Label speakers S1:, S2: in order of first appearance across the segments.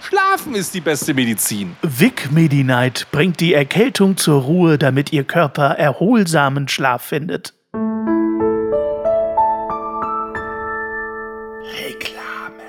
S1: Schlafen ist die beste Medizin.
S2: Vic Medi-Night bringt die Erkältung zur Ruhe, damit Ihr Körper erholsamen Schlaf findet.
S1: Reklame.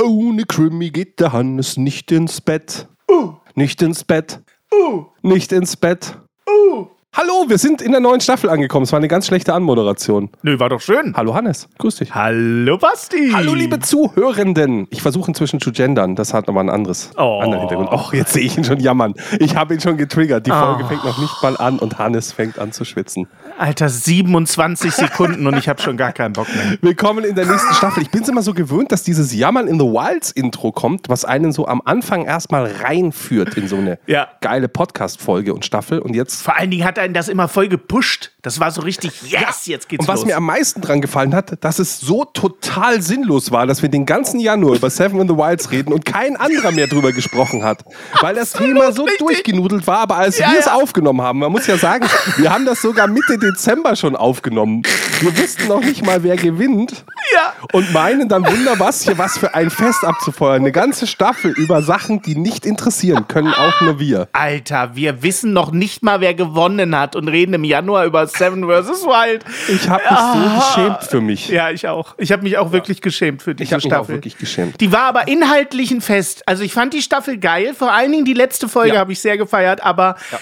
S1: Ohne Krimi geht der Hannes nicht ins Bett. Uh. Nicht ins Bett. Uh. Nicht ins Bett. Uh. Hallo, wir sind in der neuen Staffel angekommen. Es war eine ganz schlechte Anmoderation.
S2: Nö, war doch schön.
S1: Hallo Hannes, grüß dich.
S2: Hallo Basti.
S1: Hallo liebe Zuhörenden. Ich versuche inzwischen zu gendern. Das hat aber ein anderes oh. anderen Hintergrund. Och, jetzt sehe ich ihn schon jammern. Ich habe ihn schon getriggert. Die Folge oh. fängt noch nicht mal an und Hannes fängt an zu schwitzen.
S2: Alter, 27 Sekunden und ich habe schon gar keinen Bock mehr.
S1: Willkommen in der nächsten Staffel. Ich bin es immer so gewöhnt, dass dieses Jammern in the Wilds Intro kommt, was einen so am Anfang erstmal reinführt in so eine ja. geile Podcast-Folge und Staffel. Und jetzt.
S2: Vor allen Dingen hat einen das immer voll gepusht. Das war so richtig, yes, jetzt geht's
S1: Und was
S2: los.
S1: mir am meisten dran gefallen hat, dass es so total sinnlos war, dass wir den ganzen Januar über Seven in the Wilds reden und kein anderer mehr drüber gesprochen hat. Weil das Thema so richtig. durchgenudelt war, aber als ja, wir es ja. aufgenommen haben, man muss ja sagen, wir haben das sogar Mitte Dezember schon aufgenommen. Wir wussten noch nicht mal, wer gewinnt. Ja. Und meinen dann wunder was hier was für ein Fest abzufeuern. Eine ganze Staffel über Sachen, die nicht interessieren, können auch nur wir.
S2: Alter, wir wissen noch nicht mal, wer gewonnen hat und reden im Januar über Seven vs. Wild.
S1: Ich habe mich ah. so geschämt für mich.
S2: Ja, ich auch. Ich habe mich auch wirklich geschämt für diese
S1: ich
S2: Staffel.
S1: Mich auch wirklich geschämt.
S2: Die war aber inhaltlich ein Fest. Also ich fand die Staffel geil. Vor allen Dingen die letzte Folge ja. habe ich sehr gefeiert. Aber ja.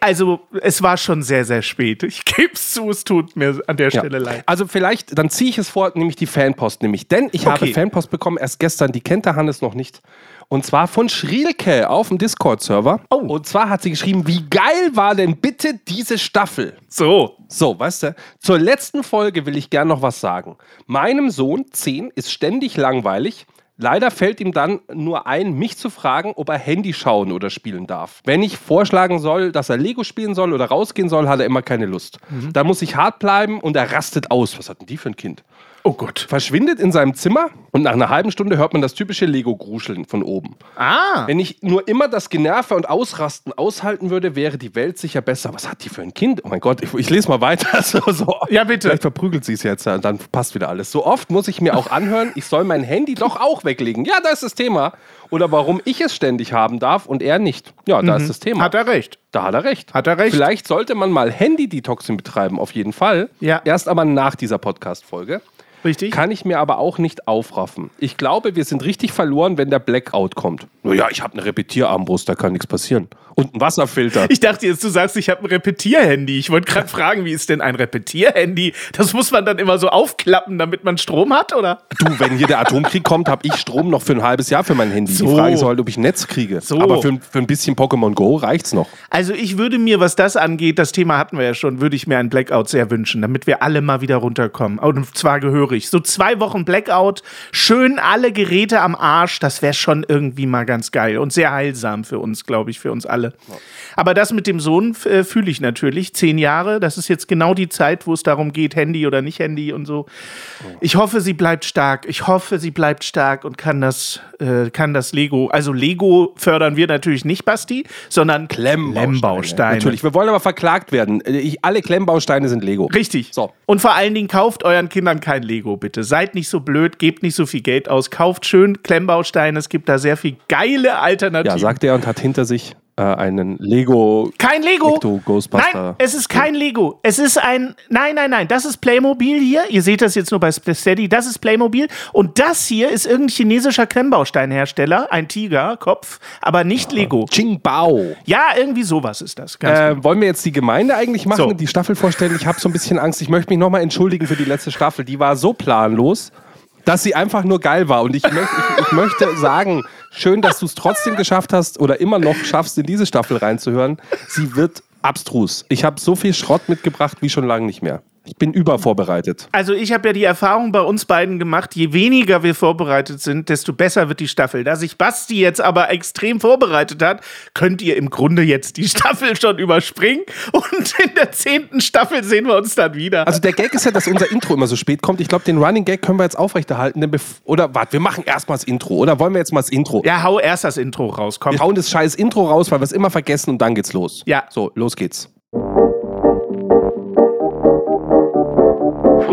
S2: Also, es war schon sehr, sehr spät. Ich gebe es zu, es tut mir an der Stelle ja. leid.
S1: Also, vielleicht, dann ziehe ich es vor, nämlich die Fanpost, nämlich. Denn ich okay. habe Fanpost bekommen, erst gestern, die kennt der Hannes noch nicht. Und zwar von Schrielke auf dem Discord-Server. Oh. Und zwar hat sie geschrieben, wie geil war denn bitte diese Staffel?
S2: So.
S1: So, weißt du, zur letzten Folge will ich gern noch was sagen. Meinem Sohn, 10, ist ständig langweilig. Leider fällt ihm dann nur ein, mich zu fragen, ob er Handy schauen oder spielen darf. Wenn ich vorschlagen soll, dass er Lego spielen soll oder rausgehen soll, hat er immer keine Lust. Mhm. Da muss ich hart bleiben und er rastet aus. Was hat denn die für ein Kind?
S2: Oh Gott.
S1: Verschwindet in seinem Zimmer und nach einer halben Stunde hört man das typische Lego-Gruscheln von oben.
S2: Ah.
S1: Wenn ich nur immer das Generve und Ausrasten aushalten würde, wäre die Welt sicher besser. Was hat die für ein Kind? Oh mein Gott, ich, ich lese mal weiter. So, so.
S2: Ja, bitte.
S1: Vielleicht verprügelt sie es jetzt, dann passt wieder alles. So oft muss ich mir auch anhören, ich soll mein Handy doch auch weglegen. Ja, da ist das Thema. Oder warum ich es ständig haben darf und er nicht. Ja, da mhm. ist das Thema.
S2: Hat er recht.
S1: Da hat er recht.
S2: Hat er recht.
S1: Vielleicht sollte man mal Handy-Detoxing betreiben, auf jeden Fall.
S2: Ja.
S1: Erst aber nach dieser Podcast-Folge.
S2: Richtig.
S1: Kann ich mir aber auch nicht aufraffen. Ich glaube, wir sind richtig verloren, wenn der Blackout kommt. Naja, ich habe eine Repetierarmbrust, da kann nichts passieren. Und ein Wasserfilter.
S2: Ich dachte jetzt, du sagst, ich habe ein Repetierhandy. Ich wollte gerade fragen, wie ist denn ein Repetierhandy? Das muss man dann immer so aufklappen, damit man Strom hat, oder?
S1: Du, wenn hier der Atomkrieg kommt, habe ich Strom noch für ein halbes Jahr für mein Handy. So. Die Frage ist halt, ob ich ein Netz kriege. So. Aber für, für ein bisschen Pokémon Go reicht's noch.
S2: Also ich würde mir, was das angeht, das Thema hatten wir ja schon, würde ich mir ein Blackout sehr wünschen, damit wir alle mal wieder runterkommen. Und zwar gehörig. So zwei Wochen Blackout, schön alle Geräte am Arsch, das wäre schon irgendwie mal ganz geil und sehr heilsam für uns, glaube ich, für uns alle. Aber das mit dem Sohn äh, fühle ich natürlich. Zehn Jahre, das ist jetzt genau die Zeit, wo es darum geht, Handy oder nicht Handy und so. Ich hoffe, sie bleibt stark. Ich hoffe, sie bleibt stark und kann das, äh, kann das Lego. Also Lego fördern wir natürlich nicht, Basti, sondern Klemmbausteine.
S1: Natürlich. Wir wollen aber verklagt werden. Ich, alle Klemmbausteine sind Lego.
S2: Richtig. So. Und vor allen Dingen kauft euren Kindern kein Lego, bitte. Seid nicht so blöd, gebt nicht so viel Geld aus. Kauft schön Klemmbausteine. Es gibt da sehr viel geile Alternativen.
S1: Ja, sagt er und hat hinter sich äh, einen Lego.
S2: Kein Lego. Nein, es ist kein Lego. Es ist ein. Nein, nein, nein. Das ist Playmobil hier. Ihr seht das jetzt nur bei Steady. Das ist Playmobil. Und das hier ist irgendein chinesischer Klemmbausteinhersteller. Ein Tigerkopf, aber nicht Lego.
S1: Qingbao.
S2: Ja, irgendwie sowas ist das.
S1: Äh, wollen wir jetzt die Gemeinde eigentlich machen, so. die Staffel vorstellen? Ich habe so ein bisschen Angst. Ich möchte mich nochmal entschuldigen für die letzte Staffel. Die war so planlos dass sie einfach nur geil war. Und ich, möcht, ich, ich möchte sagen, schön, dass du es trotzdem geschafft hast oder immer noch schaffst, in diese Staffel reinzuhören. Sie wird abstrus. Ich habe so viel Schrott mitgebracht wie schon lange nicht mehr. Ich bin übervorbereitet.
S2: Also ich habe ja die Erfahrung bei uns beiden gemacht, je weniger wir vorbereitet sind, desto besser wird die Staffel. Da sich Basti jetzt aber extrem vorbereitet hat, könnt ihr im Grunde jetzt die Staffel schon überspringen und in der zehnten Staffel sehen wir uns dann wieder.
S1: Also der Gag ist ja, dass unser Intro immer so spät kommt. Ich glaube, den Running Gag können wir jetzt aufrechterhalten. Denn oder warte, wir machen erstmal das Intro. Oder wollen wir jetzt mal das Intro?
S2: ja, hau erst das Intro raus, komm.
S1: Wir hauen das scheiß Intro raus, weil wir es immer vergessen und dann geht's los.
S2: Ja.
S1: So, los geht's.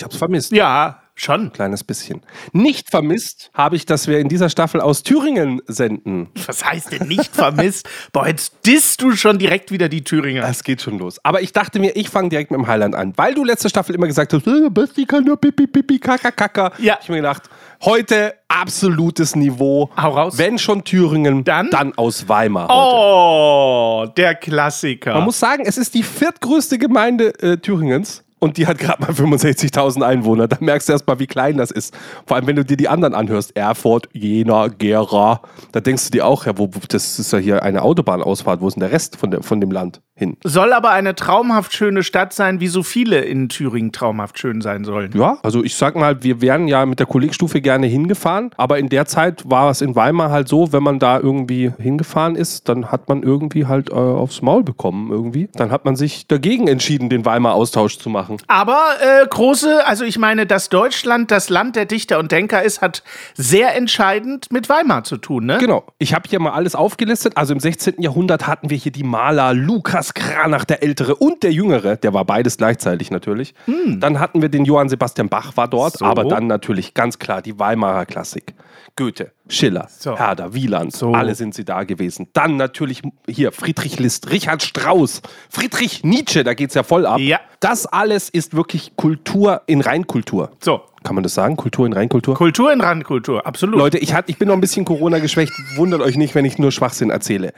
S1: ich hab's vermisst.
S2: Ja, schon.
S1: Kleines bisschen. Nicht vermisst habe ich, dass wir in dieser Staffel aus Thüringen senden.
S2: Was heißt denn nicht vermisst? Boah, jetzt disst du schon direkt wieder die Thüringer.
S1: Es geht schon los. Aber ich dachte mir, ich fange direkt mit dem Highland an. Weil du letzte Staffel immer gesagt hast, äh, Basti kann nur pipi pipi kaka kaka.
S2: Ja.
S1: Ich hab mir gedacht, heute absolutes Niveau.
S2: Hau raus.
S1: Wenn schon Thüringen,
S2: Dann?
S1: dann aus Weimar heute.
S2: Oh, der Klassiker.
S1: Man muss sagen, es ist die viertgrößte Gemeinde äh, Thüringens. Und die hat gerade mal 65.000 Einwohner. Da merkst du erst mal, wie klein das ist. Vor allem, wenn du dir die anderen anhörst. Erfurt, Jena, Gera. Da denkst du dir auch, ja, wo, wo- das ist ja hier eine Autobahnausfahrt. Wo ist denn der Rest von, der, von dem Land hin?
S2: Soll aber eine traumhaft schöne Stadt sein, wie so viele in Thüringen traumhaft schön sein sollen.
S1: Ja, also ich sag mal, wir wären ja mit der Kollegstufe gerne hingefahren, aber in der Zeit war es in Weimar halt so, wenn man da irgendwie hingefahren ist, dann hat man irgendwie halt äh, aufs Maul bekommen irgendwie. Dann hat man sich dagegen entschieden, den Weimar-Austausch zu machen.
S2: Aber äh, große, also ich meine, dass Deutschland das Land der Dichter und Denker ist, hat sehr entscheidend mit Weimar zu tun, ne?
S1: Genau. Ich habe hier mal alles aufgelistet. Also im 16. Jahrhundert hatten wir hier die Maler Lukas Kranach, der Ältere und der Jüngere. Der war beides gleichzeitig natürlich. Dann hatten wir den Johann Sebastian Bach war dort,
S2: So.
S1: aber dann natürlich ganz klar die Weimarer Klassik. Goethe, Schiller,
S2: So.
S1: Herder, Wieland,
S2: So.
S1: alle sind sie da gewesen. Dann natürlich hier Friedrich List, Richard Strauss, Friedrich Nietzsche, da geht's ja voll ab.
S2: Ja.
S1: Das alles ist wirklich Kultur in Reinkultur.
S2: So,
S1: Kann man das sagen? Kultur in Reinkultur?
S2: Kultur in Randkultur, absolut.
S1: Leute, ich, hat, ich bin noch ein bisschen Corona geschwächt. Wundert euch nicht, wenn ich nur Schwachsinn erzähle.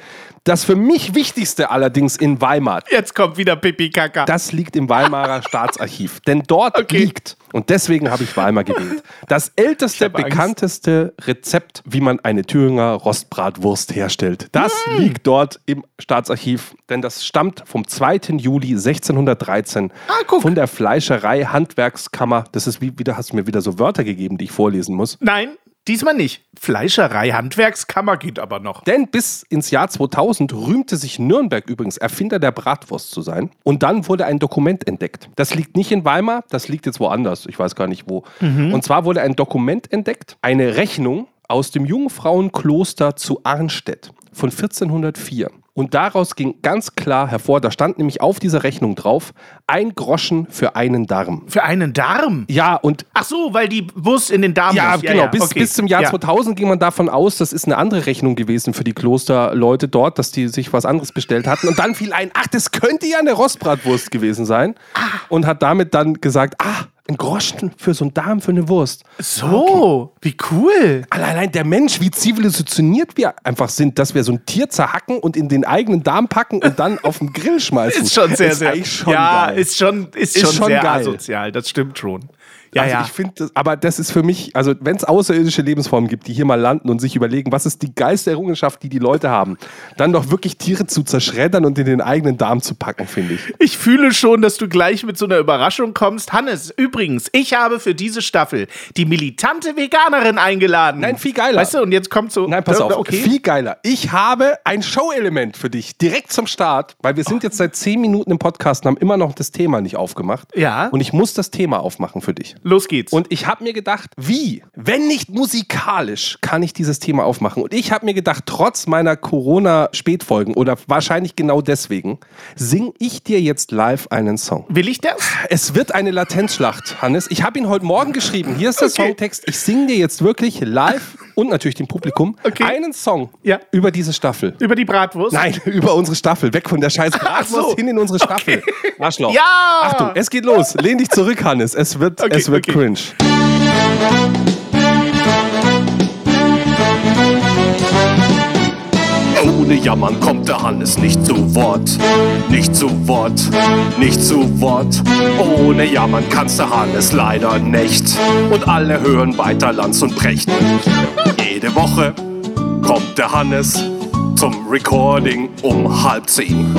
S1: Das für mich Wichtigste allerdings in Weimar,
S2: Jetzt kommt wieder Pipi Kaka.
S1: das liegt im Weimarer Staatsarchiv. Denn dort
S2: Okay.
S1: liegt, und deswegen habe ich Weimar gewählt, das älteste, bekannteste Rezept, wie man eine Thüringer Rostbratwurst herstellt. Das
S2: Hm.
S1: liegt dort im Staatsarchiv, denn das stammt vom 2. Juli 1613
S2: Ah,
S1: von der Fleischerei Handwerkskammer. Das ist wie, wieder, hast du mir wieder so Wörter gegeben, die ich vorlesen muss.
S2: Nein, diesmal nicht. Fleischerei, Handwerkskammer geht aber noch.
S1: Denn bis ins Jahr 2000 rühmte sich Nürnberg übrigens Erfinder der Bratwurst zu sein. Und dann wurde ein Dokument entdeckt. Das liegt nicht in Weimar, das liegt jetzt woanders. Ich weiß gar nicht wo. Und zwar wurde ein Dokument entdeckt, eine Rechnung aus dem Jungfrauenkloster zu Arnstedt von 1404. Und daraus ging ganz klar hervor, da stand nämlich auf dieser Rechnung drauf, ein Groschen für einen Darm.
S2: Für einen Darm.
S1: Ja, und
S2: Ach so, weil die Wurst in den Darm
S1: ja,
S2: muss.
S1: genau. bis,
S2: okay.
S1: bis zum Jahr
S2: Ja.
S1: 2000 ging man davon aus, das ist eine andere Rechnung gewesen für die Klosterleute dort, dass die sich was anderes bestellt hatten. Und dann fiel ein, ach, das könnte ja eine Rostbratwurst gewesen sein. Und hat damit dann gesagt, ah, ein Groschen für so einen Darm für eine Wurst.
S2: So, wie cool.
S1: Allein der Mensch, wie zivilisioniert wir einfach sind, dass wir so ein Tier zerhacken und in den eigenen Darm packen und dann auf den Grill schmeißen.
S2: Ist schon sehr,
S1: Ist
S2: sehr.
S1: schon
S2: ja,
S1: geil.
S2: ist schon, ist,
S1: Ist
S2: schon,
S1: schon
S2: sehr
S1: geil.
S2: asozial. Das stimmt schon. Ja,
S1: also
S2: ja.
S1: ich finde, aber das ist für mich, also wenn es außerirdische Lebensformen gibt, die hier mal landen und sich überlegen, was ist die geilste Errungenschaft, die die Leute haben, dann doch wirklich Tiere zu zerschreddern und in den eigenen Darm zu packen, finde ich.
S2: Ich fühle schon, dass du gleich mit so einer Überraschung kommst. Hannes, übrigens, ich habe für diese Staffel die militante Veganerin eingeladen.
S1: Nein, viel geiler.
S2: Weißt du, und jetzt kommt so.
S1: Nein, pass auf,
S2: Okay.
S1: viel geiler. Ich habe ein Show-Element für dich, direkt zum Start, weil wir sind jetzt seit zehn Minuten im Podcast und haben immer noch das Thema nicht aufgemacht.
S2: Ja.
S1: Und ich muss das Thema aufmachen für dich.
S2: Los geht's.
S1: Und ich habe mir gedacht, wie, wenn nicht musikalisch, kann ich dieses Thema aufmachen. Und ich habe mir gedacht, trotz meiner Corona-Spätfolgen oder wahrscheinlich genau deswegen, sing ich dir jetzt live einen Song.
S2: Will ich das?
S1: Es wird eine Latenzschlacht, Hannes. Ich habe ihn heute Morgen geschrieben. Hier ist der
S2: Okay.
S1: Songtext. Ich singe dir jetzt wirklich live und natürlich dem Publikum
S2: Okay.
S1: einen Song
S2: Ja.
S1: über diese Staffel.
S2: Über die Bratwurst?
S1: Nein, über unsere Staffel. Weg von der scheiß Bratwurst
S2: so.
S1: hin in unsere Staffel. Arschloch.
S2: Ja!
S1: Achtung, es geht los. Lehn dich zurück, Hannes. Es wird,
S2: Okay,
S1: es wird
S2: okay.
S1: cringe.
S3: Ohne Jammern kommt der Hannes nicht zu Wort. Nicht zu Wort, nicht zu Wort. Ohne Jammern kannst der Hannes leider nicht. Und alle hören weiter Lanz und Brecht. Jede Woche kommt der Hannes zum Recording um halb zehn.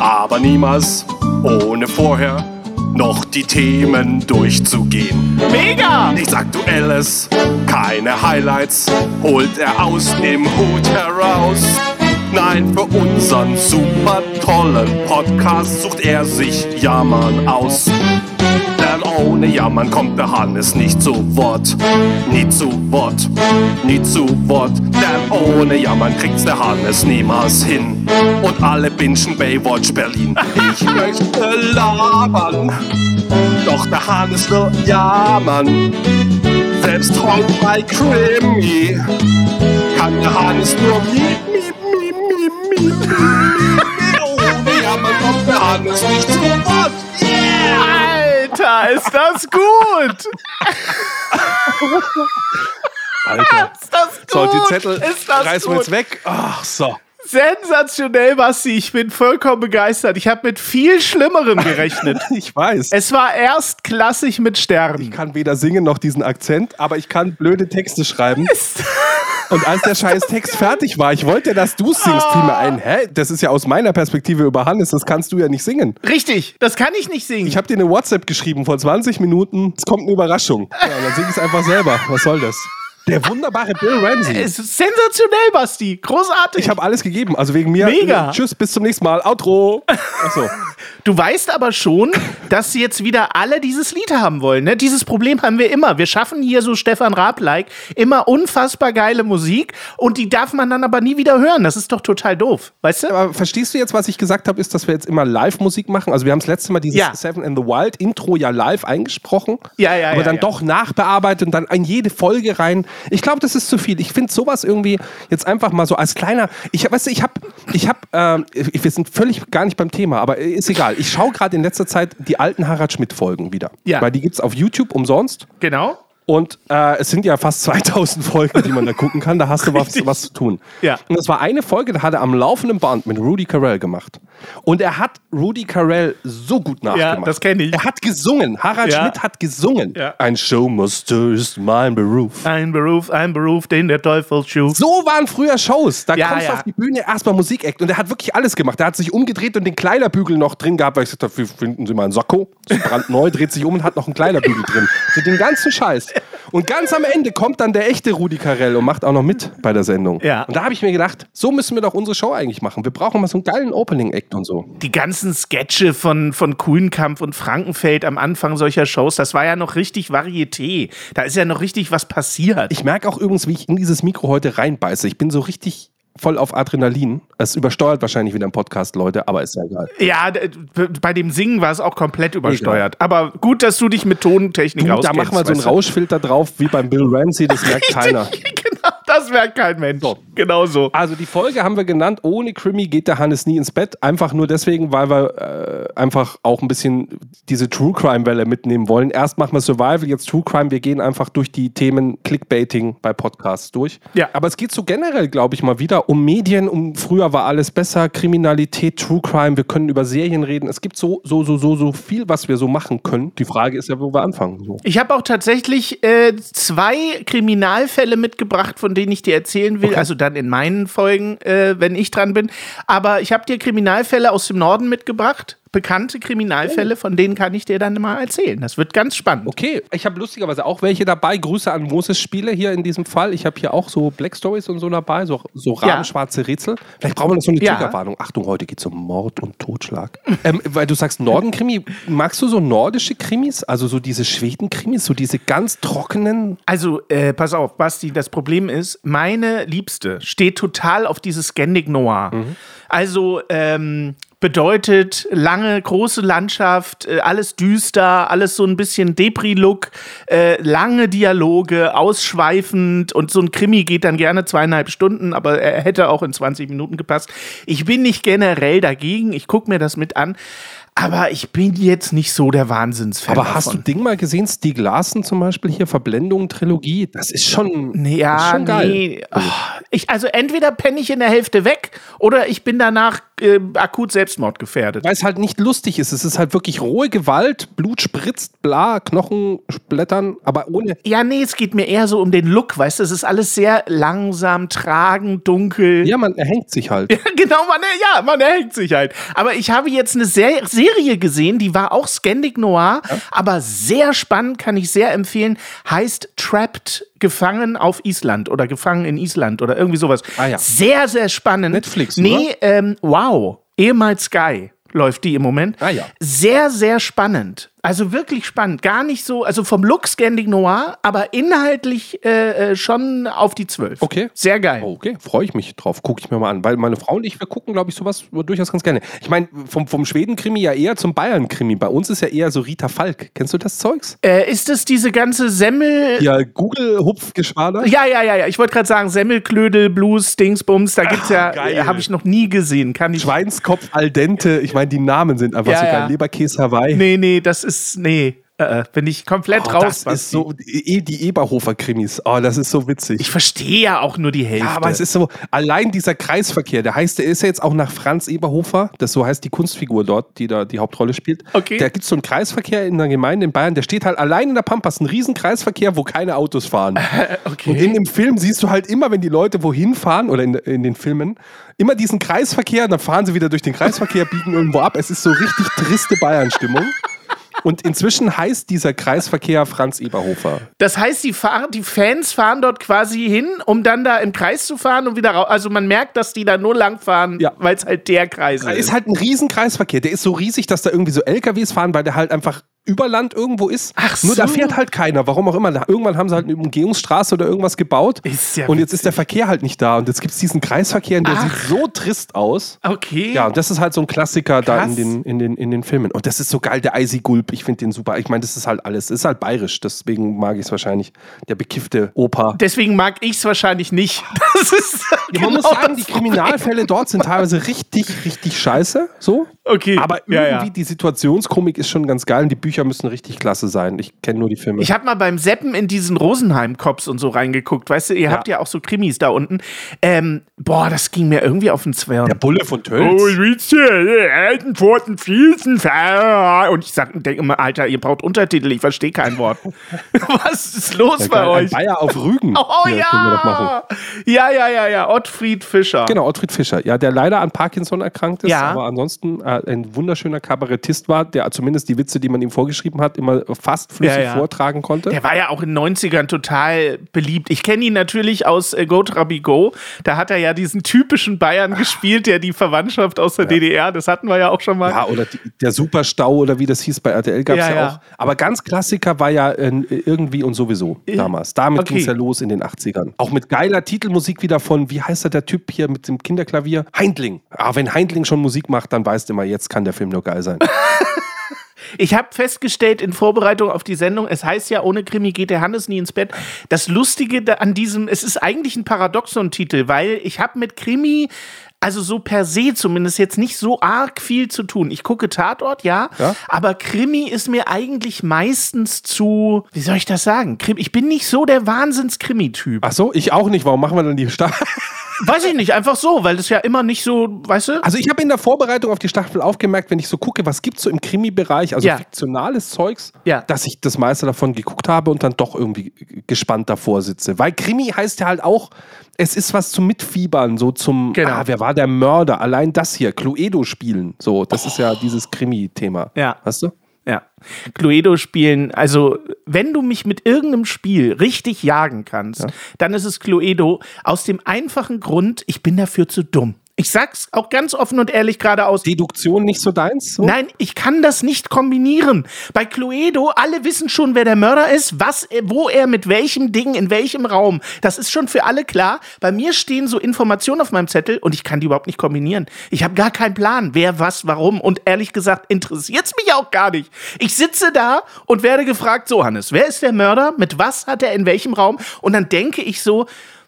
S3: Aber niemals ohne vorher noch die Themen durchzugehen.
S2: Mega!
S3: Nichts Aktuelles, keine Highlights, holt er aus dem Hut heraus. Nein, für unseren super tollen Podcast sucht er sich Jammern aus. Denn ohne Jammern kommt der Hannes nicht zu Wort. Nie zu Wort, nie zu Wort. Denn ohne Jammern kriegt's der Hannes niemals hin. Und alle bingen Baywatch Berlin. Ich möchte labern. Doch der Hannes will jammern. Selbst heute bei Krimi kann der Hannes nur miep, miep, miep, miep, miep, miep. Ohne Jammern kommt der Hannes nicht zu Wort.
S2: Alter, ist das gut!
S1: Alter.
S2: Ist das gut?
S1: So, die Zettel
S2: ist das
S1: reißen wir jetzt weg. Ach so.
S2: Sensationell, Basti. Ich bin vollkommen begeistert. Ich habe mit viel Schlimmerem gerechnet.
S1: Ich weiß.
S2: es war erstklassig mit Sternen.
S1: Ich kann weder singen noch diesen Akzent, aber ich kann blöde Texte schreiben. Und als der scheiß Text fertig war, ich wollte, dass du singst, fiel mir ein, hä? Das ist ja aus meiner Perspektive über Hannes, das kannst du ja nicht singen.
S2: Richtig, das kann ich nicht singen.
S1: Ich habe dir eine WhatsApp geschrieben vor 20 Minuten, es kommt eine Überraschung. Ja, dann sing ich es einfach selber. Was soll das? Der wunderbare Bill Ramsey.
S2: es ist sensationell, Basti. Großartig.
S1: Ich habe alles gegeben, also wegen mir.
S2: Mega.
S1: Tschüss, bis zum nächsten Mal. Outro. Achso.
S2: Du weißt aber schon, dass sie jetzt wieder alle dieses Lied haben wollen. Ne? Dieses Problem haben wir immer. Wir schaffen hier so Stefan Raab-like immer unfassbar geile Musik und die darf man dann aber nie wieder hören. Das ist doch total doof. Weißt du?
S1: Aber verstehst du jetzt, was ich gesagt habe, ist, dass wir jetzt immer Live-Musik machen? Also wir haben das letzte Mal dieses
S2: Ja.
S1: Seven in the Wild Intro ja live eingesprochen.
S2: Ja, ja,
S1: Aber
S2: ja,
S1: dann
S2: ja.
S1: doch nachbearbeitet und dann in jede Folge rein. Ich glaube, das ist zu viel. Ich finde sowas irgendwie jetzt einfach mal so als kleiner. Ich weißt du, ich habe, ich habe, ich- wir sind völlig gar nicht beim Thema, aber ist egal. Ich schaue gerade in letzter Zeit die alten Harald Schmidt-Folgen wieder.
S2: Ja.
S1: Weil die gibt es auf YouTube umsonst.
S2: Genau.
S1: Und äh, es sind ja fast 2000 Folgen, die man da gucken kann. Da hast du was, was zu tun.
S2: Ja.
S1: Und das war eine Folge, da hat er am laufenden Band mit Rudy Carell gemacht. Und er hat Rudy Carell so gut nachgemacht.
S2: das kenn ich.
S1: Er hat gesungen. Harald
S2: Ja.
S1: Schmidt hat gesungen.
S2: Ja.
S1: Ein Showmaster ist mein Beruf.
S2: Ein Beruf, ein Beruf, den der Teufel schuf.
S1: So waren früher Shows. Da
S2: Ja,
S1: kommst
S2: ja.
S1: du auf die Bühne erstmal Musik-Act. Und er hat wirklich alles gemacht. Er hat sich umgedreht und den Kleiderbügel noch drin gehabt, weil ich gesagt habe, finden Sie mal einen Sakko? So brandneu, dreht sich um und hat noch einen Kleiderbügel drin. So den ganzen Scheiß. Und ganz am Ende kommt dann der echte Rudi Carell und macht auch noch mit bei der Sendung.
S2: Ja.
S1: Und da habe ich mir gedacht, so müssen wir doch unsere Show eigentlich machen. Wir brauchen mal so einen geilen Opening-Act und so.
S2: Die ganzen Sketche von, von Kuhnkampf und Frankenfeld am Anfang solcher Shows, das war ja noch richtig Varieté. Da ist ja noch richtig was passiert.
S1: Ich merke auch übrigens, wie ich in dieses Mikro heute reinbeiße. Ich bin so richtig voll auf Adrenalin. Es übersteuert wahrscheinlich wieder im Podcast, Leute, aber ist ja egal.
S2: ja, bei dem Singen war es auch komplett übersteuert. Aber gut, dass du dich mit Tontechnik
S1: Du,
S2: auskennst.
S1: da machen wir so einen? Rauschfilter drauf, wie beim Bill Ramsey, das merkt keiner.
S2: Genau, das merkt kein Mensch. Genau so.
S1: Also die Folge haben wir genannt, ohne Krimi geht der Hannes nie ins Bett. Einfach nur deswegen, weil wir äh, einfach auch ein bisschen diese True Crime Welle mitnehmen wollen. Erst machen wir Survival, jetzt True Crime. Wir gehen einfach durch die Themen Clickbaiting bei Podcasts durch.
S2: Ja.
S1: Aber es geht so generell, glaube ich, mal wieder um Medien, um früher war alles besser, Kriminalität, True Crime. Wir können über Serien reden. Es gibt so, so, so, so, so viel, was wir so machen können. Die Frage ist ja, wo wir anfangen. So.
S2: Ich habe auch tatsächlich äh, zwei Kriminalfälle mitgebracht, von denen ich dir erzählen will. Also dann in meinen Folgen, äh, wenn ich dran bin. Aber ich habe dir Kriminalfälle aus dem Norden mitgebracht. Bekannte Kriminalfälle, von denen kann ich dir dann mal erzählen. Das wird ganz spannend.
S1: Okay, ich habe lustigerweise auch welche dabei. Grüße an Moses Spiele hier in diesem Fall. Ich habe hier auch so Black Stories und so dabei, so, so
S2: Ja.
S1: rahmenschwarze Rätsel. Vielleicht brauchen wir noch so eine
S2: Ja.
S1: Triggerwarnung. Achtung, heute geht es um Mord und Totschlag. ähm, weil du sagst Norden-Krimi. Magst du so nordische Krimis? Also so diese Schweden-Krimis, so diese ganz trockenen.
S2: Also, äh, pass auf, Basti, das Problem ist, meine Liebste steht total auf dieses Scandic Noir. Also, ähm, bedeutet lange, große Landschaft, äh, alles düster, alles so ein bisschen Depri-Look, äh, lange Dialoge, ausschweifend und so ein Krimi geht dann gerne zweieinhalb Stunden, aber er hätte auch in 20 Minuten gepasst. Ich bin nicht generell dagegen, ich gucke mir das mit an. Aber ich bin jetzt nicht so der Wahnsinnsfan.
S1: Aber hast du Ding mal gesehen? Stieg Larsen zum Beispiel hier, Verblendung, Trilogie? Das ist schon,
S2: Nee, ja,
S1: das ist schon geil.
S2: nee. Oh, ich, also entweder penne ich in der Hälfte weg oder ich bin danach äh, akut selbstmordgefährdet.
S1: Weil es halt nicht lustig ist. Es ist halt wirklich rohe Gewalt, Blut spritzt, bla, Knochen splittern, aber ohne.
S2: Ja, nee, es geht mir eher so um den Look, weißt du? Es ist alles sehr langsam, tragend, dunkel.
S1: Ja, man erhängt sich halt.
S2: genau, man, ja, man erhängt sich halt. Aber ich habe jetzt eine Ser Serie gesehen, die war auch Scandic Noir, aber sehr spannend, kann ich sehr empfehlen. Heißt Trapped, gefangen auf Island oder gefangen in Island oder irgendwie sowas.
S1: Ah, ja.
S2: Sehr, sehr spannend.
S1: Netflix,
S2: Nee, ähm, wow. Ehemals Sky läuft die im Moment.
S1: Ah, ja.
S2: Sehr, sehr spannend. Also wirklich spannend. Gar nicht so, also vom Look Scandic Noir, aber inhaltlich äh, äh, schon auf die Zwölf.
S1: Okay.
S2: Sehr geil.
S1: Okay, freue ich mich drauf. Gucke ich mir mal an. Weil meine Frau und ich, wir gucken, glaube ich, sowas durchaus ganz gerne. Ich meine, vom, vom Schweden-Krimi ja eher zum Bayern-Krimi. Bei uns ist ja eher so Rita Falk. Kennst du das Zeugs?
S2: Äh, ist es diese ganze Semmel.
S1: Ja, Google-Hupfgeschwader.
S2: Ja, ja, ja, ja. Ich wollte gerade sagen, Semmelklödel, Blues, Dingsbums, da gibt's ja,
S1: geil.
S2: äh, habe ich noch nie gesehen. Kann ich.
S1: Schweinskopf al dente. Ich meine, die Namen sind einfach
S2: Ja,
S1: so geil.
S2: ja.
S1: Leberkäse Hawaii.
S2: Nee, nee, das ist. Nee. Äh, äh, bin ich komplett
S1: Oh,
S2: raus.
S1: das ist so, eh die Eberhofer-Krimis. Oh, das ist so witzig.
S2: ich verstehe ja auch nur die Hälfte.
S1: Ja, aber es ist so, allein dieser Kreisverkehr, der heißt, der ist ja jetzt auch nach Franz Eberhofer, das so heißt die Kunstfigur dort, die da die Hauptrolle spielt.
S2: Okay.
S1: Da gibt es so einen Kreisverkehr in der Gemeinde in Bayern, der steht halt allein in der Pampas, ein riesen Kreisverkehr, wo keine Autos fahren.
S2: okay.
S1: Und in dem Film siehst du halt immer, wenn die Leute wohin fahren, oder in, in den Filmen, immer diesen Kreisverkehr, dann fahren sie wieder durch den Kreisverkehr, biegen irgendwo ab. Es ist so richtig triste Bayern-Stimmung. Und inzwischen heißt dieser Kreisverkehr Franz Eberhofer.
S2: Das heißt, die, fahren, die Fans fahren dort quasi hin, um dann da im Kreis zu fahren und wieder raus. Also man merkt, dass die da nur lang fahren,
S1: Ja.
S2: weil es halt der Kreis ist.
S1: ist halt ein riesen Kreisverkehr. Der ist so riesig, dass da irgendwie so LKWs fahren, weil der halt einfach über Land irgendwo ist.
S2: Ach
S1: Nur da
S2: so.
S1: fährt halt keiner. Warum auch immer. Irgendwann haben sie halt eine Umgehungsstraße oder irgendwas gebaut.
S2: Ist ja
S1: und jetzt ist der Verkehr halt nicht da. Und jetzt gibt es diesen Kreisverkehr und der
S2: Ach.
S1: sieht so trist aus.
S2: okay.
S1: Ja, und das ist halt so ein Klassiker da in
S2: Krass.
S1: den, in, den, in den Filmen. Und das ist so geil, der Icy Gulp. Ich finde den super. Ich meine, das ist halt alles. Das ist halt bayerisch. Deswegen mag ich es wahrscheinlich. Der bekiffte Opa.
S2: Deswegen mag ich es wahrscheinlich nicht. Das ist
S1: Ja, man
S2: genau
S1: muss sagen, die. Kriminalfälle dort sind teilweise richtig, richtig scheiße. So.
S2: Okay.
S1: Aber
S2: Ja,
S1: irgendwie
S2: ja.
S1: die Situationskomik ist schon ganz geil und die Bücher müssen richtig klasse sein. Ich kenne nur die Filme.
S2: Ich habe mal beim Seppen in diesen Rosenheim-Cops und so reingeguckt. Weißt du, ihr habt ja auch so Krimis da unten. Ähm, boah, das ging mir irgendwie auf den Zwirn.
S1: der Bulle von
S2: Oh,
S1: Tölz.
S2: wisst ihr, alten Pforten fließen. Und ich sag, denke immer, Alter, ihr braucht Untertitel, ich verstehe kein Wort. Was ist los
S1: Ja,
S2: bei euch?
S1: Bayer auf Rügen.
S2: Oh
S1: machen.
S2: ja! Ja, ja, ja, ja. Ottfried Fischer.
S1: Genau, Ottfried Fischer. Ja, der leider an Parkinson erkrankt ist,
S2: Ja.
S1: aber ansonsten äh, ein wunderschöner Kabarettist war, der zumindest die Witze, die man ihm vorgeschrieben hat, immer fast flüssig
S2: Ja, ja.
S1: vortragen konnte.
S2: Der war ja auch in den 90ern total beliebt. Ich kenne ihn natürlich aus äh, Go Trabi Go. Da hat er ja diesen typischen Bayern gespielt, der die Verwandtschaft aus der DDR, das hatten wir ja auch schon mal.
S1: Ja, oder die, der Superstau oder wie das hieß bei RTL gab es
S2: Ja,
S1: ja,
S2: ja.
S1: auch. Aber ganz Klassiker war ja äh, irgendwie und sowieso damals. Damit
S2: okay.
S1: ging es ja los in den 80ern. Auch mit geiler Titelmusik wieder von, wie heißt der, der Typ hier mit dem Kinderklavier? Heindling. Ah, wenn Heindling schon Musik macht, dann weißt du immer, jetzt kann der Film nur geil sein.
S2: Ich habe festgestellt in Vorbereitung auf die Sendung, es heißt ja, ohne Krimi geht der Hannes nie ins Bett. Das Lustige an diesem, es ist eigentlich ein Paradoxon-Titel, weil ich habe mit Krimi, also so per se zumindest jetzt nicht so arg viel zu tun. Ich gucke Tatort, ja,
S1: Ja.
S2: aber Krimi ist mir eigentlich meistens zu, wie soll ich das sagen? Ich bin nicht so der Wahnsinns-Krimi-Typ.
S1: Ach so, ich auch nicht. Warum machen wir dann die Staffel?
S2: Weiß ich nicht, einfach so, weil es ja immer nicht so, weißt du?
S1: Also ich habe in der Vorbereitung auf die Staffel aufgemerkt, wenn ich so gucke, was gibt es so im Krimi-Bereich, also
S2: Ja.
S1: fiktionales Zeugs,
S2: Ja.
S1: dass ich das meiste davon geguckt habe und dann doch irgendwie gespannt davor sitze. Weil Krimi heißt ja halt auch, es ist was zum Mitfiebern, so zum,
S2: Genau.
S1: ah, wer war der Mörder? Allein das hier, Cluedo spielen. So, das ist ja dieses Krimi-Thema.
S2: Ja.
S1: Weißt du?
S2: Ja. Cluedo spielen, also wenn du mich mit irgendeinem Spiel richtig jagen kannst, dann ist es Cluedo aus dem einfachen Grund, ich bin dafür zu dumm. Ich sag's auch ganz offen und ehrlich geradeaus.
S1: Deduktion nicht so deins? So?
S2: Nein, ich kann das nicht kombinieren. Bei Cluedo, alle wissen schon, wer der Mörder ist, was, wo er mit welchem Ding, in welchem Raum. Das ist schon für alle klar. Bei mir stehen so Informationen auf meinem Zettel und ich kann die überhaupt nicht kombinieren. Ich habe gar keinen Plan, wer, was, warum. Und ehrlich gesagt, interessiert's mich auch gar nicht. Ich sitze da und werde gefragt, so Hannes, wer ist der Mörder? Mit was hat er in welchem Raum? Und dann denke ich so,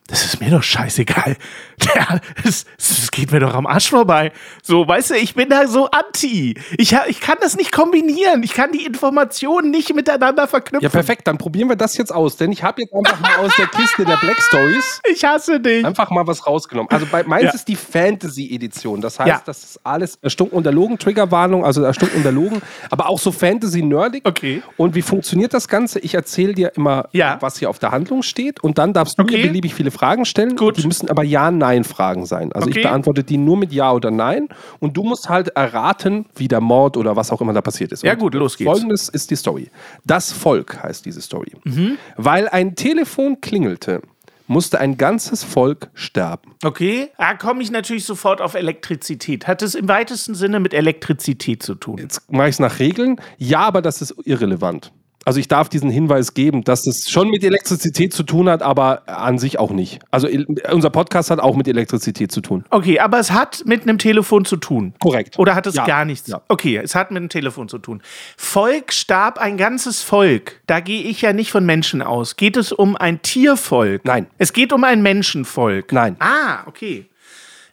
S2: das ist mir doch scheißegal. Ja, es, es geht mir doch am Arsch vorbei. So, weißt du, ich bin da so anti. Ich, ich kann das nicht kombinieren. Ich kann die Informationen nicht miteinander verknüpfen.
S1: Ja, perfekt. Dann probieren wir das jetzt aus. Denn ich habe jetzt einfach mal aus der Kiste der Black Stories
S2: Ich hasse dich.
S1: einfach mal was rausgenommen. Also bei meins
S2: Ja.
S1: ist die Fantasy-Edition. Das heißt,
S2: Ja.
S1: das ist alles erstunken unterlogen, Triggerwarnung, also erstunken unterlogen, aber auch so Fantasy-nerdig.
S2: Okay.
S1: Und wie funktioniert das Ganze? Ich erzähle dir immer, was hier auf der Handlung steht und dann darfst du
S2: Okay.
S1: mir beliebig viele Fragen stellen.
S2: Gut.
S1: Die müssen aber Ja-Nein-Fragen sein. Also
S2: Okay.
S1: ich beantworte die nur mit Ja oder Nein und du musst halt erraten, wie der Mord oder was auch immer da passiert ist.
S2: Ja
S1: Und
S2: gut, los geht's.
S1: Folgendes ist die Story. Das Volk heißt diese Story.
S2: Mhm.
S1: Weil ein Telefon klingelte, musste ein ganzes Volk sterben.
S2: Okay, da komme ich natürlich sofort auf Elektrizität. Hat es im weitesten Sinne mit Elektrizität zu tun?
S1: Jetzt mache ich es nach Regeln. Ja, aber das ist irrelevant. Also ich darf diesen Hinweis geben, dass es schon mit Elektrizität zu tun hat, aber an sich auch nicht. Also unser Podcast hat auch mit Elektrizität zu tun.
S2: Okay, aber es hat mit einem Telefon zu tun.
S1: Korrekt.
S2: Oder hat es
S1: Ja.
S2: gar nichts?
S1: Ja.
S2: Okay, es hat mit dem Telefon zu tun. Volk starb ein ganzes Volk. Da gehe ich ja nicht von Menschen aus. Geht es um ein Tiervolk?
S1: Nein.
S2: Es geht um ein Menschenvolk.
S1: Nein.
S2: Ah, okay.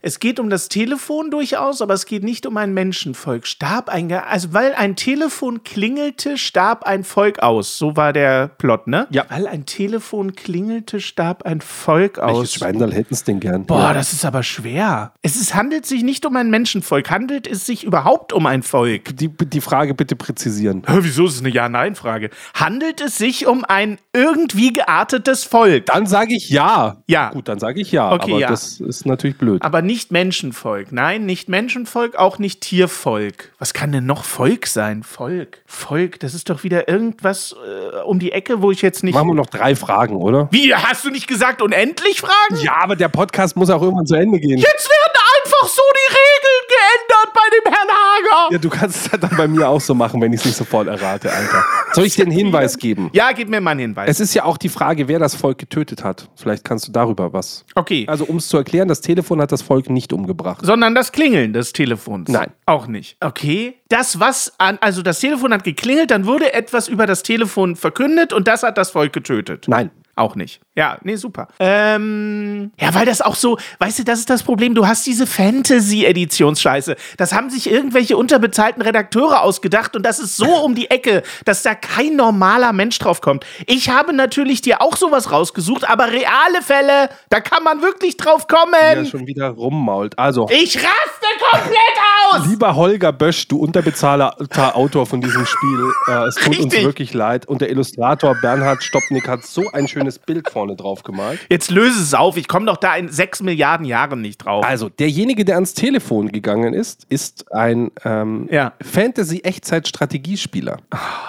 S2: Es geht um das Telefon durchaus, aber es geht nicht um ein Menschenvolk. Starb ein, Ge- also weil ein Telefon klingelte, starb ein Volk aus. So war der Plot, ne?
S1: Ja.
S2: Weil ein Telefon klingelte, starb ein Volk
S1: Welches
S2: aus.
S1: Schweindal hätten es denn gern?
S2: Boah, das ist aber schwer. Es ist, handelt sich nicht um ein Menschenvolk. Handelt es sich überhaupt um ein Volk?
S1: die, die Frage bitte präzisieren.
S2: Hä, Wieso ist es eine Ja-Nein-Frage? Handelt es sich um ein irgendwie geartetes Volk?
S1: Dann sage ich ja.
S2: Ja.
S1: Gut, dann sage ich ja.
S2: Okay,
S1: aber
S2: ja.
S1: das ist natürlich blöd.
S2: Aber nicht Menschenvolk. Nein, nicht Menschenvolk, auch nicht Tiervolk. Was kann denn noch Volk sein? Volk. Volk, das ist doch wieder irgendwas äh, um die Ecke, wo ich jetzt nicht.
S1: Machen wir noch drei Fragen, oder?
S2: Wie, hast du nicht gesagt unendlich Fragen?
S1: Ja, aber der Podcast muss auch irgendwann zu Ende gehen.
S2: Jetzt werden einfach so die Regeln geändert bei dem Herrn Hager.
S1: Ja, du kannst es halt dann bei mir auch so machen, wenn ich es nicht sofort errate, Alter. Soll ich dir einen Hinweis geben?
S2: Ja, gib mir mal einen Hinweis.
S1: Es ist ja auch die Frage, wer das Volk getötet hat. Vielleicht kannst du darüber was.
S2: okay.
S1: Also, um es zu erklären, das Telefon hat das Volk nicht umgebracht.
S2: sondern das Klingeln des Telefons.
S1: Nein.
S2: Auch nicht. Okay. Das, was an, also das Telefon hat geklingelt, dann wurde etwas über das Telefon verkündet und das hat das Volk getötet.
S1: Nein.
S2: Auch nicht. Ja, nee, super. Ähm, ja, weil das auch so, weißt du, das ist das Problem. Du hast diese Fantasy-Editionsscheiße. Das haben sich irgendwelche unterbezahlten Redakteure ausgedacht und das ist so um die Ecke, dass da kein normaler Mensch drauf kommt. Ich habe natürlich dir auch sowas rausgesucht, aber reale Fälle, da kann man wirklich drauf kommen.
S1: Ja, schon wieder rummault. Also,
S2: Ich raste komplett aus!
S1: lieber Holger Bösch, du unterbezahlter Autor von diesem Spiel, äh, es tut uns
S2: Richtig.
S1: wirklich leid. Und der Illustrator Bernhard Stopnik hat so ein schönes Bild vorne drauf gemalt.
S2: Jetzt löse es auf. Ich komme doch da in sechs Milliarden Jahren nicht drauf.
S1: Also, derjenige, der ans Telefon gegangen ist, ist ein ähm,
S2: Ja.
S1: Fantasy-Echtzeit-Strategiespieler.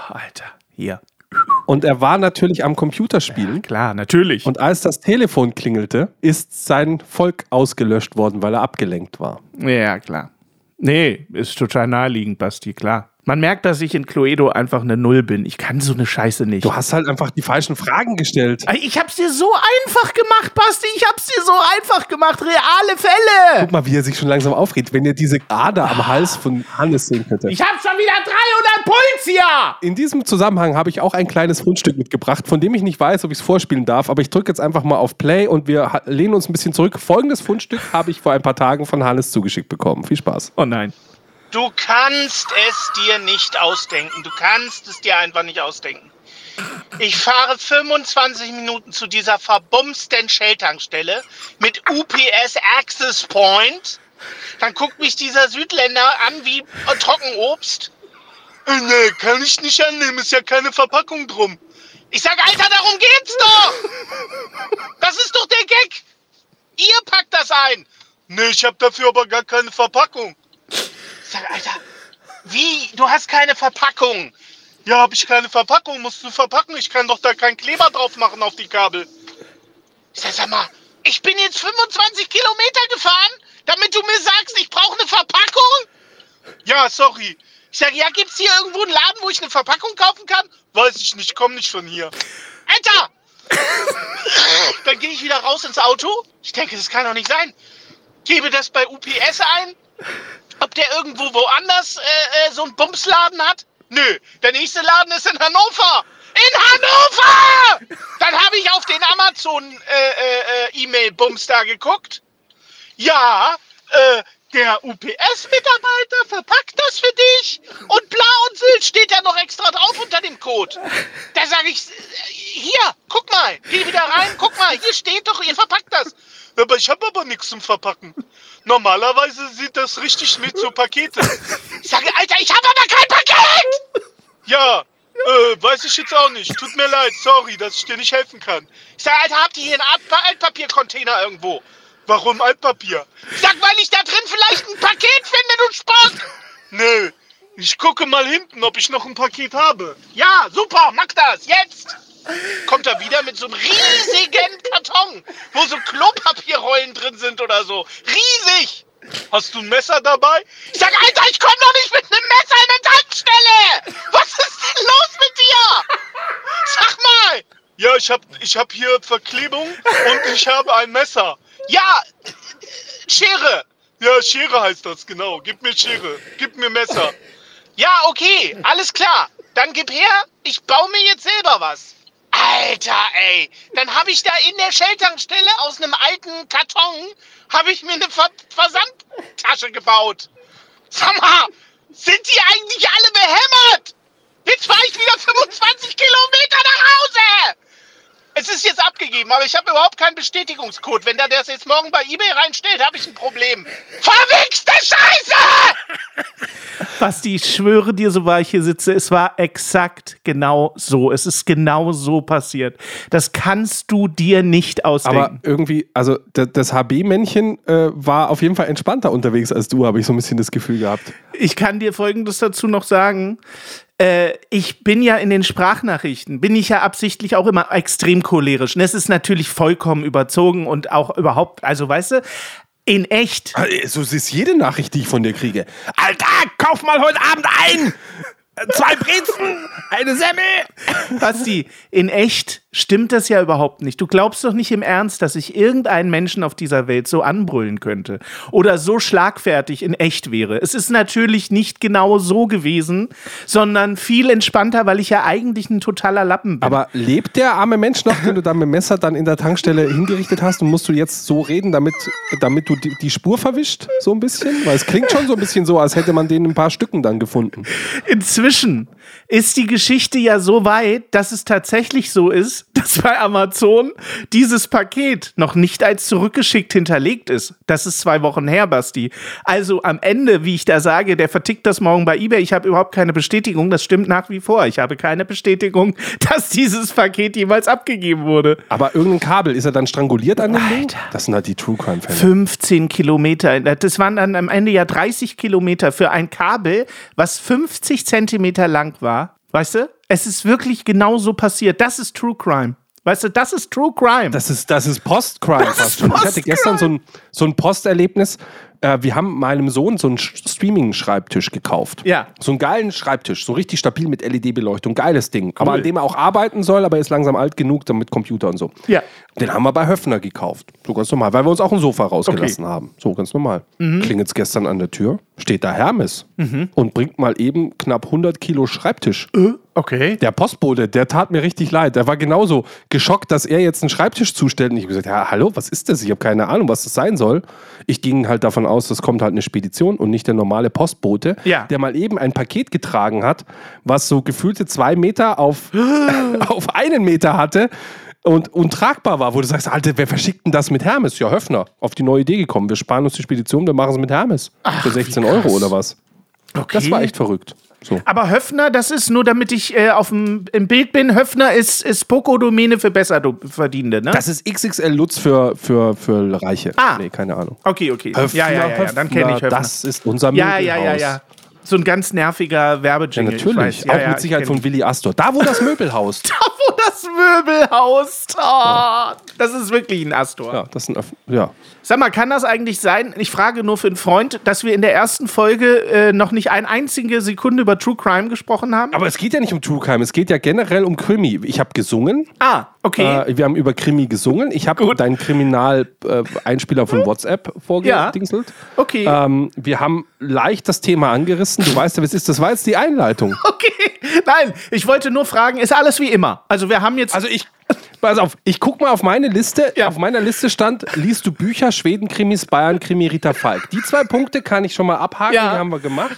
S2: Alter, hier.
S1: Und er war natürlich am Computerspielen.
S2: Klar, natürlich.
S1: Und als das Telefon klingelte, ist sein Volk ausgelöscht worden, weil er abgelenkt war.
S2: ja, klar. Nee, ist total naheliegend, Basti, klar. Man merkt, dass ich in Cluedo einfach eine Null bin. Ich kann so eine Scheiße nicht.
S1: Du hast halt einfach die falschen Fragen gestellt.
S2: ich hab's dir so einfach gemacht, Basti. Ich hab's dir so einfach gemacht. Reale Fälle.
S1: Guck mal, wie er sich schon langsam aufregt, wenn ihr diese Ader am Hals von Hannes sehen könntet.
S2: Ich hab schon wieder 300 Puls hier.
S1: In diesem Zusammenhang habe ich auch ein kleines Fundstück mitgebracht, von dem ich nicht weiß, ob ich es vorspielen darf, aber ich drücke jetzt einfach mal auf Play und wir lehnen uns ein bisschen zurück. Folgendes Fundstück habe ich vor ein paar Tagen von Hannes zugeschickt bekommen. Viel Spaß.
S2: Oh nein.
S4: Du kannst es dir nicht ausdenken. Du kannst es dir einfach nicht ausdenken. Ich fahre 25 Minuten zu dieser verbumsten Shell-Tankstelle mit UPS Access Point. Dann guckt mich dieser Südländer an wie Trockenobst. Äh, Nee, kann ich nicht annehmen, ist ja keine Verpackung drum. Ich sag, Alter, darum geht's doch! Das ist doch der Gag! Ihr packt das ein! Nee, ich hab dafür aber gar keine Verpackung. Ich sag, Alter, wie? Du hast keine Verpackung. Ja, hab ich keine Verpackung, musst du verpacken. Ich kann doch da keinen Kleber drauf machen auf die Kabel. Ich sag, sag mal,
S2: Ich bin jetzt 25 Kilometer gefahren, damit du mir sagst, ich brauche eine Verpackung? Ja, sorry. Ich sage, ja, gibt's hier irgendwo einen Laden, wo ich eine Verpackung kaufen kann? Weiß ich nicht, komm nicht von hier. Alter! Dann gehe ich wieder raus ins Auto. Ich denke, das kann doch nicht sein. Gebe das bei UPS ein. Ob der irgendwo woanders äh, äh, so einen Bumsladen hat? Nö, der nächste Laden ist in Hannover. In Hannover! Dann habe ich auf den Amazon äh, äh, äh, da geguckt. Ja, äh, der UPS-Mitarbeiter verpackt das für dich und bla und Sylt steht da noch extra drauf unter dem Code. Da sage ich, äh, hier, guck mal, geh wieder rein, guck mal, hier steht doch, ihr verpackt das. Aber ich habe aber nichts zum Verpacken. Normalerweise sieht das richtig mit so Pakete. Ich sage, Alter, ich habe aber kein Paket! Ja, äh, weiß ich jetzt auch nicht. Tut mir leid, sorry, dass ich dir nicht helfen kann. Ich sage, Alter, habt ihr hier einen Alt Altpapiercontainer irgendwo? Warum Altpapier? Ich sag, weil ich da drin vielleicht ein Paket finde, du Spock! Nö, ich gucke mal hinten, ob ich noch ein Paket habe. Ja, super, mach das, jetzt! Kommt er wieder mit so einem riesigen Karton, wo so Klopapierrollen drin sind oder so. Riesig! Hast du ein Messer dabei? Ich sag, Alter, ich komm doch nicht mit einem Messer in eine Tankstelle! Was ist denn los mit dir? Sag mal! Ja, ich hab, ich hab hier Verklebung und ich habe ein Messer. Ja, Schere. Ja, Schere heißt das, genau. Gib mir Schere. Gib mir Messer. Ja, okay, alles klar. Dann gib her, ich baue mir jetzt selber was. Alter, ey. Dann habe ich da in der Shell-Tankstelle aus einem alten Karton, habe ich mir eine Ver Versandtasche gebaut. Sag mal, sind die eigentlich alle behämmert? Jetzt fahre ich wieder 25 Kilometer nach Hause. Es ist jetzt abgegeben, aber ich habe überhaupt keinen Bestätigungscode. Wenn der das jetzt morgen bei eBay reinstellt, habe ich ein Problem. Verwichste Scheiße!
S5: Basti, ich schwöre dir, so war ich hier sitze, es war exakt genau so. Es ist genau so passiert. Das kannst du dir nicht
S1: Aber
S5: ausdenken.
S1: irgendwie, also da- das HB-Männchen äh, war auf jeden Fall entspannter unterwegs als du, habe ich so ein bisschen das Gefühl gehabt.
S5: ich kann dir Folgendes dazu noch sagen. Äh, ich bin ja in den Sprachnachrichten, bin ich ja absichtlich auch immer extrem cholerisch. Und es ist natürlich vollkommen überzogen und auch überhaupt, also weißt du, in echt.
S1: So ist jede Nachricht, die ich von dir kriege. Alter, kauf mal heute Abend ein! Zwei Brezen, eine Semmel!
S5: Basti, in echt stimmt das ja überhaupt nicht. Du glaubst doch nicht im Ernst, dass ich irgendeinen Menschen auf dieser Welt so anbrüllen könnte oder so schlagfertig in echt wäre. Es ist natürlich nicht genau so gewesen, sondern viel entspannter, weil ich ja eigentlich ein totaler Lappen bin.
S1: Aber lebt der arme Mensch noch, den du da mit dem Messer dann in der Tankstelle hingerichtet hast und musst du jetzt so reden, damit, damit du die, die Spur verwischt? So ein bisschen? Weil es klingt schon so ein bisschen so, als hätte man den in ein paar Stücken dann gefunden.
S5: Inzwischen ist die Geschichte ja so weit, dass es tatsächlich so ist, dass bei Amazon dieses Paket noch nicht als zurückgeschickt hinterlegt ist. Das ist zwei Wochen her, Basti. Also am Ende, wie ich da sage, der vertickt das morgen bei eBay. Ich habe überhaupt keine Bestätigung. Das stimmt nach wie vor. Ich habe keine Bestätigung, dass dieses Paket jemals abgegeben wurde.
S1: Aber irgendein Kabel, ist er dann stranguliert an dem Ding? Das sind halt die True Crime-Fälle.
S5: 15 Kilometer. Das waren dann am Ende ja 30 Kilometer für ein Kabel, was 50 Zentimeter lang war. Weißt du? Es ist wirklich genau so passiert. Das ist True Crime. Weißt du, das ist True Crime.
S1: Das ist, das ist Post-Crime
S5: Das
S1: fast
S5: ist
S1: schon. Ich hatte gestern so ein, so ein Posterlebnis. Äh, wir haben meinem Sohn so einen Sch- Streaming-Schreibtisch gekauft.
S5: Ja.
S1: So einen geilen Schreibtisch, so richtig stabil mit LED-Beleuchtung. Geiles Ding. Aber
S5: Cool.
S1: an dem er auch arbeiten soll, aber er ist langsam alt genug, dann mit Computer und so.
S5: Ja.
S1: Den haben wir bei Höfner gekauft. So ganz normal, weil wir uns auch ein Sofa rausgelassen haben. So ganz normal.
S5: Mhm.
S1: Klingelt's gestern an der Tür, steht da Hermes und bringt mal eben knapp 100 Kilo Schreibtisch.
S5: Okay.
S1: Der Postbote, der tat mir richtig leid. Der war genauso geschockt, dass er jetzt einen Schreibtisch zustellt. Und ich habe gesagt, ja, hallo, was ist das? Ich habe keine Ahnung, was das sein soll. Ich ging halt davon aus, das kommt halt eine Spedition und nicht der normale Postbote,
S5: Ja.
S1: der mal eben ein Paket getragen hat, was so gefühlte zwei Meter auf, auf einen Meter hatte und untragbar war, wo du sagst, Alter, wer verschickt denn das mit Hermes? Ja, Höfner, auf die neue Idee gekommen. Wir sparen uns die Spedition, wir machen es mit Hermes. Für 16
S5: wie
S1: Euro oder was.
S5: okay.
S1: Das war echt verrückt. So.
S5: Aber Höfner, das ist nur, damit ich äh, auf dem im Bild bin. Höfner ist, ist Poco-Domäne für Besserverdienende, ne?
S1: Das ist XXL Lutz für, für, für Reiche.
S5: Ah.
S1: Nee, keine Ahnung.
S5: okay, okay. ja, ja, ja, ja, dann kenne ich Höfner.
S1: Das ist unser
S5: ja, ja, ja,
S1: Möbelhaus.
S5: ja. So ein ganz nerviger
S1: Ja,
S5: Werbejingle. ich
S1: natürlich.
S5: Ja,
S1: auch
S5: ja,
S1: mit Sicherheit
S5: ich
S1: von Willi Astor. Da, wo das Möbelhaus.
S5: ich. Wo das Möbelhaus. Oh,
S2: das ist wirklich ein Astor.
S1: Ja, das ist ein, Öff- ja.
S2: Sag mal, kann das eigentlich sein? Ich frage nur für einen Freund, dass wir in der ersten Folge äh, noch nicht eine einzige Sekunde über True Crime gesprochen haben?
S1: Aber es geht ja nicht um True Crime, es geht ja generell um Krimi. Ich habe gesungen.
S2: ah, okay.
S1: Äh, wir haben über Krimi gesungen. Ich habe deinen Kriminal-Einspieler von WhatsApp vorgedingselt.
S2: Okay.
S1: Ähm, wir haben leicht das Thema angerissen. Du weißt ja, was ist. Das war jetzt die Einleitung.
S2: Okay. Nein, ich wollte nur fragen, ist alles wie immer? Also wir haben jetzt.
S1: Also ich, pass auf, ich guck mal auf meine Liste.
S2: Ja.
S1: Auf meiner Liste stand, liest du Bücher, Schweden-Krimis, Bayern-Krimi, Rita Falk. Die zwei Punkte kann ich schon mal abhaken,
S2: Ja.
S1: die haben wir gemacht.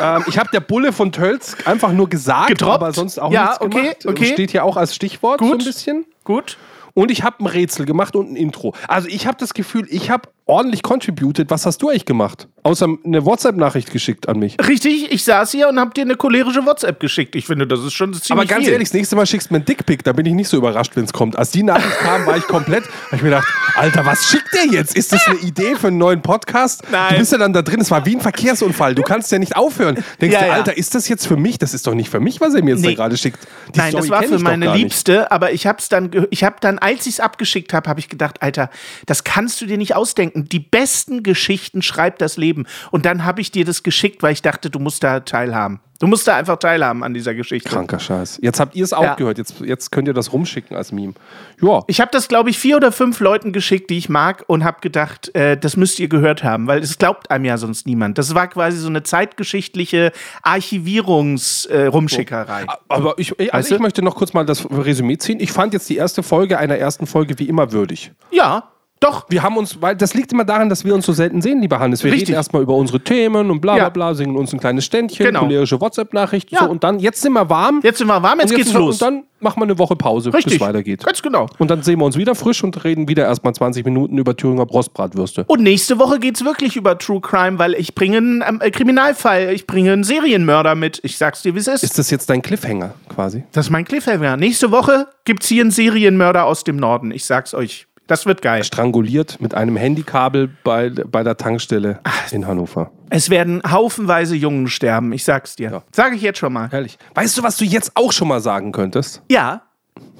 S1: ähm, ich habe der Bulle von Tölz einfach nur gesagt,
S2: Gedroppt?
S1: aber sonst auch
S2: Ja,
S1: nichts
S2: okay,
S1: gemacht.
S2: okay.
S1: Steht hier auch als Stichwort so
S2: Gut.
S1: ein bisschen.
S2: gut.
S1: Und ich habe ein Rätsel gemacht und ein Intro. Also ich habe das Gefühl, ich habe ordentlich contributed. Was hast du eigentlich gemacht? Außer eine WhatsApp-Nachricht geschickt an mich.
S2: Richtig, ich saß hier und hab dir eine cholerische WhatsApp geschickt. Ich finde, das ist schon ziemlich
S1: Aber ganz
S2: viel.
S1: ehrlich, das nächste Mal schickst du mir einen Dickpick, da bin ich nicht so überrascht, wenn es kommt. Als die Nachricht kam, war ich komplett, hab ich mir gedacht, Alter, was schickt der jetzt? Ist das eine Idee für einen neuen Podcast?
S2: Nein.
S1: Du bist ja dann da drin, es war wie ein Verkehrsunfall, du kannst ja nicht aufhören. Denkst
S2: Ja,
S1: du,
S2: ja.
S1: Alter, ist das jetzt für mich? Das ist doch nicht für mich, was er mir jetzt da
S2: Nee.
S1: gerade schickt. Die
S2: Nein,
S1: Story
S2: das war für meine
S1: gar nicht.
S2: Liebste, aber ich hab's dann, ich hab dann, als ich's abgeschickt habe, habe ich gedacht, Alter, das kannst du dir nicht ausdenken. Die besten Geschichten schreibt das Leben. Und dann habe ich dir das geschickt, weil ich dachte, du musst da teilhaben. Du musst da einfach teilhaben an dieser Geschichte.
S1: Kranker Scheiß. Jetzt habt ihr es auch
S2: Ja.
S1: gehört, jetzt, jetzt könnt ihr das rumschicken als Meme. Ja,
S2: Ich habe das, glaube ich, vier oder fünf Leuten geschickt, die ich mag, und habe gedacht, äh, das müsst ihr gehört haben, weil es glaubt einem ja sonst niemand. Das war quasi so eine zeitgeschichtliche Archivierungs-Rumschickerei.
S1: aber ich,
S2: Weißt
S1: also
S2: du?
S1: ich möchte noch kurz mal das Resümee ziehen. Ich fand jetzt die erste Folge einer ersten Folge wie immer würdig.
S2: Ja, doch.
S1: Wir haben uns, weil das liegt immer daran, dass wir uns so selten sehen, lieber Hannes. Wir
S2: Richtig.
S1: reden erstmal über unsere Themen und bla bla bla, singen uns ein kleines Ständchen,
S2: Genau.
S1: cholerische WhatsApp-Nachricht.
S2: Ja.
S1: So, und dann, jetzt sind wir warm.
S2: Jetzt sind wir warm, jetzt
S1: und
S2: geht's los.
S1: Und dann machen wir eine Woche Pause, bis
S2: Richtig.
S1: es weitergeht.
S2: Ganz genau.
S1: Und dann sehen wir uns wieder frisch und reden wieder erstmal 20 Minuten über Thüringer Brostbratwürste.
S2: Und nächste Woche geht's wirklich über True Crime, weil ich bringe einen ähm, äh, Kriminalfall, ich bringe einen Serienmörder mit. Ich sag's dir, wie es ist.
S1: Ist das jetzt dein Cliffhanger quasi?
S2: Das ist mein Cliffhanger. Nächste Woche gibt's hier einen Serienmörder aus dem Norden. Ich sag's euch. Das wird geil.
S1: Stranguliert mit einem Handykabel bei, bei der Tankstelle in Hannover.
S2: Es werden haufenweise Jungen sterben. Ich sag's dir.
S1: Ja.
S2: Sag ich jetzt schon mal.
S1: Herrlich. Weißt du, was du jetzt auch schon mal sagen könntest?
S2: Ja,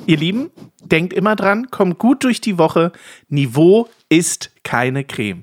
S2: ihr Lieben, denkt immer dran, kommt gut durch die Woche. Niveau ist keine Creme.